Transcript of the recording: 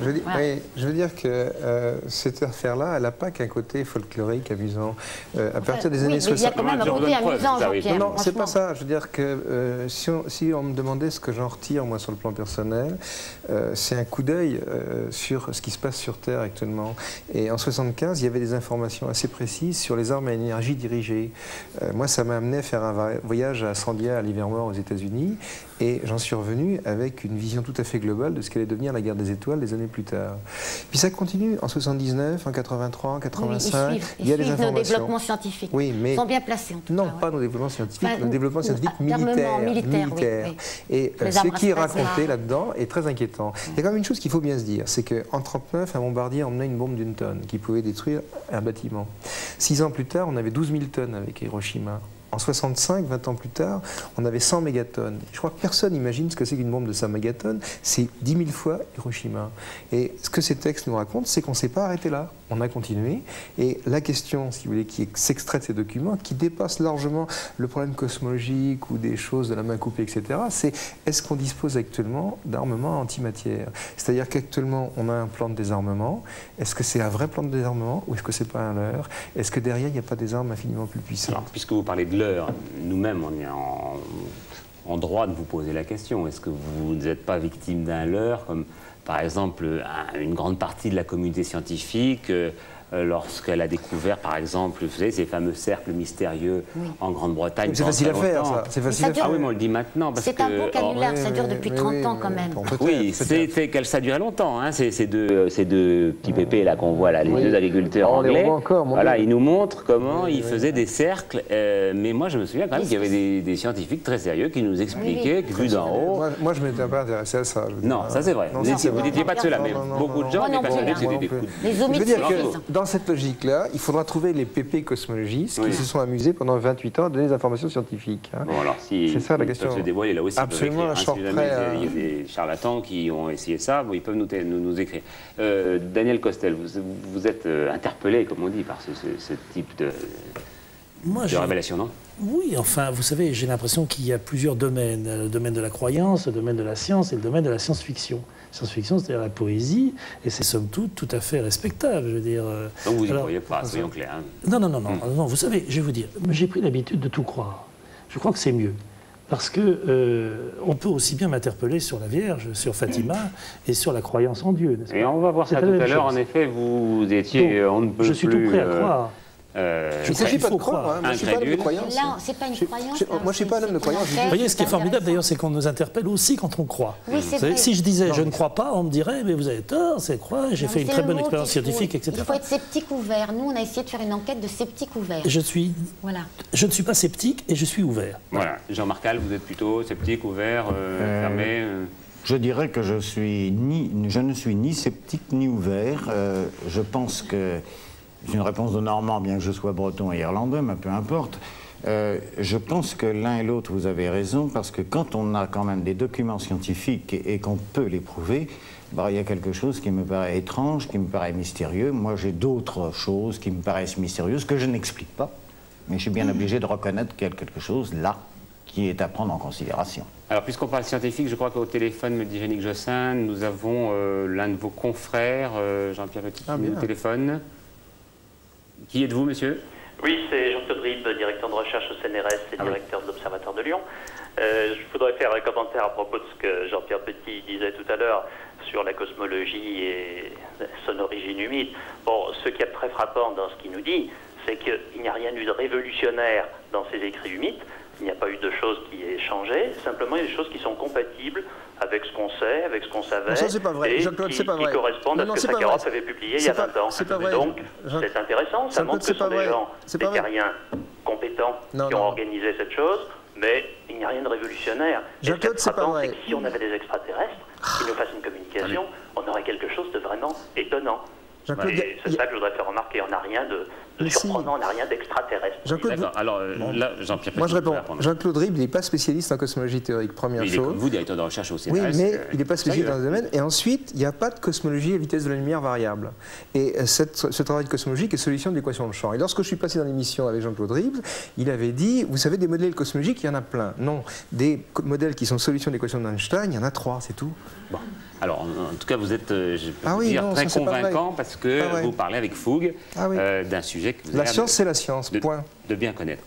Je, veux dire- oui, je veux dire que euh, cette affaire-là, elle n'a pas qu'un côté folklorique, amusant. Euh, à partir des Oui, années mais il y a 60. quand même un côté amusant. Jean-Pierre. Non, non, c'est pas ça. Je veux dire que euh, si, on, si on me demandait ce que j'en retire, moi, sur le plan personnel, euh, c'est un coup d'œil euh, sur ce qui se passe sur Terre actuellement. Et en 75, il y avait des informations assez précises sur les armes à énergie dirigée. Euh, moi, ça m'a amené à faire un voyage à Sandia, à Livermore, aux États-Unis, et j'en suis revenu avec une vision tout à fait globale de ce qu'allait devenir la guerre des étoiles des années plus tard. Puis ça continue en 79, en 83, en Oui, oui, 85. ils suivent, il y a ils des suivent nos informations. développements scientifiques. Oui, mais Ils sont bien placés en tout non, cas. ouais. pas nos développements scientifiques, Enfin, nos développements scientifiques militaires. militaire, oui, oui. Et euh, ce qui est raconté là-dedans est très inquiétant. Il y a quand même une chose qu'il faut bien se dire, c'est qu'en 1939, un bombardier emmenait une bombe d'une tonne qui pouvait détruire un bâtiment. Six ans plus tard, on avait 12 000 tonnes avec Hiroshima. En 65, 20 ans plus tard, on avait 100 mégatonnes. Je crois que personne n'imagine ce que c'est qu'une bombe de 100 mégatonnes. C'est 10 000 fois Hiroshima. Et ce que ces textes nous racontent, c'est qu'on ne s'est pas arrêté là. On a continué. Et la question, si vous voulez, qui s'extrait de ces documents, qui dépasse largement le problème cosmologique ou des choses de la main coupée, etc., c'est est-ce qu'on dispose actuellement d'armements antimatière? C'est-à-dire qu'actuellement, on a un plan de désarmement. Est-ce que c'est un vrai plan de désarmement ou est-ce que c'est pas un leurre? Est-ce que derrière, il n'y a pas des armes infiniment plus puissantes? Puisque vous parlez de nous-mêmes, on est en, droit de vous poser la question. Est-ce que vous n'êtes pas victime d'un leurre, comme par exemple un- une grande partie de la communauté scientifique, euh, lorsqu'elle a découvert, par exemple, vous savez, ces fameux cercles mystérieux en Grande-Bretagne C'est facile à faire, ça. C'est facile ça à dure- faire. Ah oui, mais on le dit maintenant. parce C'est un que- beau canular, Oui, ça dure oui, depuis oui, 30 oui, ans quand même. bon, Oui, c'était qu'elle ça durait longtemps. Hein, ces, ces deux, ces deux petits pépés là qu'on voit là, les Oui. deux agriculteurs les anglais. encore, voilà, ils nous montrent comment Oui, ils oui. faisaient des cercles. euh, mais moi, je me souviens quand même qu'il y avait des, des scientifiques très sérieux qui nous expliquaient que vu d'en haut. Moi, moi, je ne m'étais pas intéressé à ça. Non, ça c'est vrai. Vous n'étiez c'est pas de ceux-là, mais beaucoup de gens étaient de... Les Dans cette logique-là, il faudra trouver les PP cosmologistes Oui. qui se sont amusés pendant 28 ans à donner des informations scientifiques. hein. Bon, alors si C'est ça, la ils question. peuvent se dévoiler là aussi, Absolument, écrire, hein, si jamais il y a des charlatans qui ont essayé ça, bon, ils peuvent nous, nous, nous écrire. Euh, Daniel Costel, vous, vous êtes euh, interpellé, comme on dit, par ce, ce- ce type de, Moi, de révélation, non? Oui, enfin, vous savez, j'ai l'impression qu'il y a plusieurs domaines. Le domaine de la croyance, le domaine de la science et le domaine de la science-fiction. Science-fiction, c'est-à-dire la poésie, et c'est somme toute tout à fait respectable. Je veux dire. euh, Donc vous n'y croyez pas, soyons clairs. hein. Non, non, non, non, non. Vous savez, je vais vous dire, j'ai pris l'habitude de tout croire. Je crois que c'est mieux. Parce que euh, on peut aussi bien m'interpeller sur la Vierge, sur Fatima et sur la croyance en Dieu. Et on va voir ça tout à l'heure. En effet, vous étiez, Donc, on ne peut je suis tout prêt à euh, croire. Euh, Je Il ne s'agit pas de croire. hein. Moi, je ne suis pas un homme de croyance. Là, c'est pas une croyance. je- là, moi, je suis pas un homme de croyance, Vous voyez, ce qui est formidable d'ailleurs, c'est qu'on nous interpelle aussi quand on croit. Oui, c'est Vous savez, vrai. si je disais je ne crois pas, on me dirait mais vous avez tort, c'est croire, j'ai fait une très bonne expérience scientifique, etc. Il faut être sceptique ouvert. Nous, on a essayé de faire une enquête de sceptique ouvert. Je suis, Voilà. je ne suis pas sceptique et je suis ouvert. Voilà. Jean-Marc Al, vous êtes plutôt sceptique, ouvert, euh, Euh, fermé euh, Je dirais que je, suis ni, je ne suis ni sceptique ni ouvert. Euh, je pense que, c'est une réponse de Normand, bien que je sois breton et irlandais, mais peu importe. Euh, je pense que l'un et l'autre, vous avez raison, parce que quand on a quand même des documents scientifiques et, et qu'on peut les prouver, bah, il y a quelque chose qui me paraît étrange, qui me paraît mystérieux. Moi, j'ai d'autres choses qui me paraissent mystérieuses que je n'explique pas, mais je suis bien obligé de reconnaître qu'il y a quelque chose là qui est à prendre en considération. Alors, puisqu'on parle scientifique, je crois qu'au téléphone, me dit Yannick Jossin, nous avons euh, l'un de vos confrères, euh, Jean-Pierre Petit, Ah, bien. téléphone. Qui êtes-vous, monsieur? Oui, c'est Jean-Claude directeur de recherche au CNRS et Ah oui. directeur de l'Observatoire de Lyon. Euh, je voudrais faire un commentaire à propos de ce que Jean-Pierre Petit disait tout à l'heure sur la cosmologie et son origine humide. Bon, ce qui est très frappant dans ce qu'il nous dit, c'est qu'il n'y a rien eu de révolutionnaire dans ces écrits humides. Il n'y a pas eu de choses qui aient changé. Simplement, il y a des choses qui sont compatibles avec ce qu'on sait, avec ce qu'on savait. Non, ça, c'est pas vrai. Jean-Claude, qui, c'est pas qui vrai. correspondent Non, à ce que Sakharov avait publié il y a pas- 20 ans. c'est pas vrai. Donc, c'est intéressant. Ça montre que ce sont des gens, des terriens compétents qui ont organisé cette chose, mais il n'y a rien de révolutionnaire. Qui Jean-Claude, c'est pas vrai. si on avait des extraterrestres qui nous fassent une communication, on aurait quelque chose de vraiment étonnant. C'est ça que je voudrais faire remarquer. On n'a rien de, de Mais si. surprenant, on n'a rien d'extraterrestre. Jean-Claude. Alors, euh, là, Jean-Pierre Moi, je réponds. Jean-Claude Ribes, il n'est pas spécialiste en cosmologie théorique, première Mais il est comme chose. vous, directeur de recherche au CNRS. Oui, mais euh, il n'est pas spécialiste dans le domaine. Et ensuite, il n'y a pas de cosmologie à vitesse de la lumière variable. Et euh, cette- ce travail de cosmologie est solution de l'équation de champ. Et lorsque je suis passé dans l'émission avec Jean-Claude Ribes, il avait dit, vous savez, des modèles cosmologiques, il y en a plein. Non, des modèles qui sont solutions de l'équation d'Einstein, il y en a trois, c'est tout. Bon. Alors, en, en tout cas, vous êtes, euh, je peux Ah oui, dire, non, très convaincant vrai. Parce que vrai. vous parlez avec fougue Ah oui. euh, d'un sujet que vous La avez science, c'est la science, de, point. de bien connaître.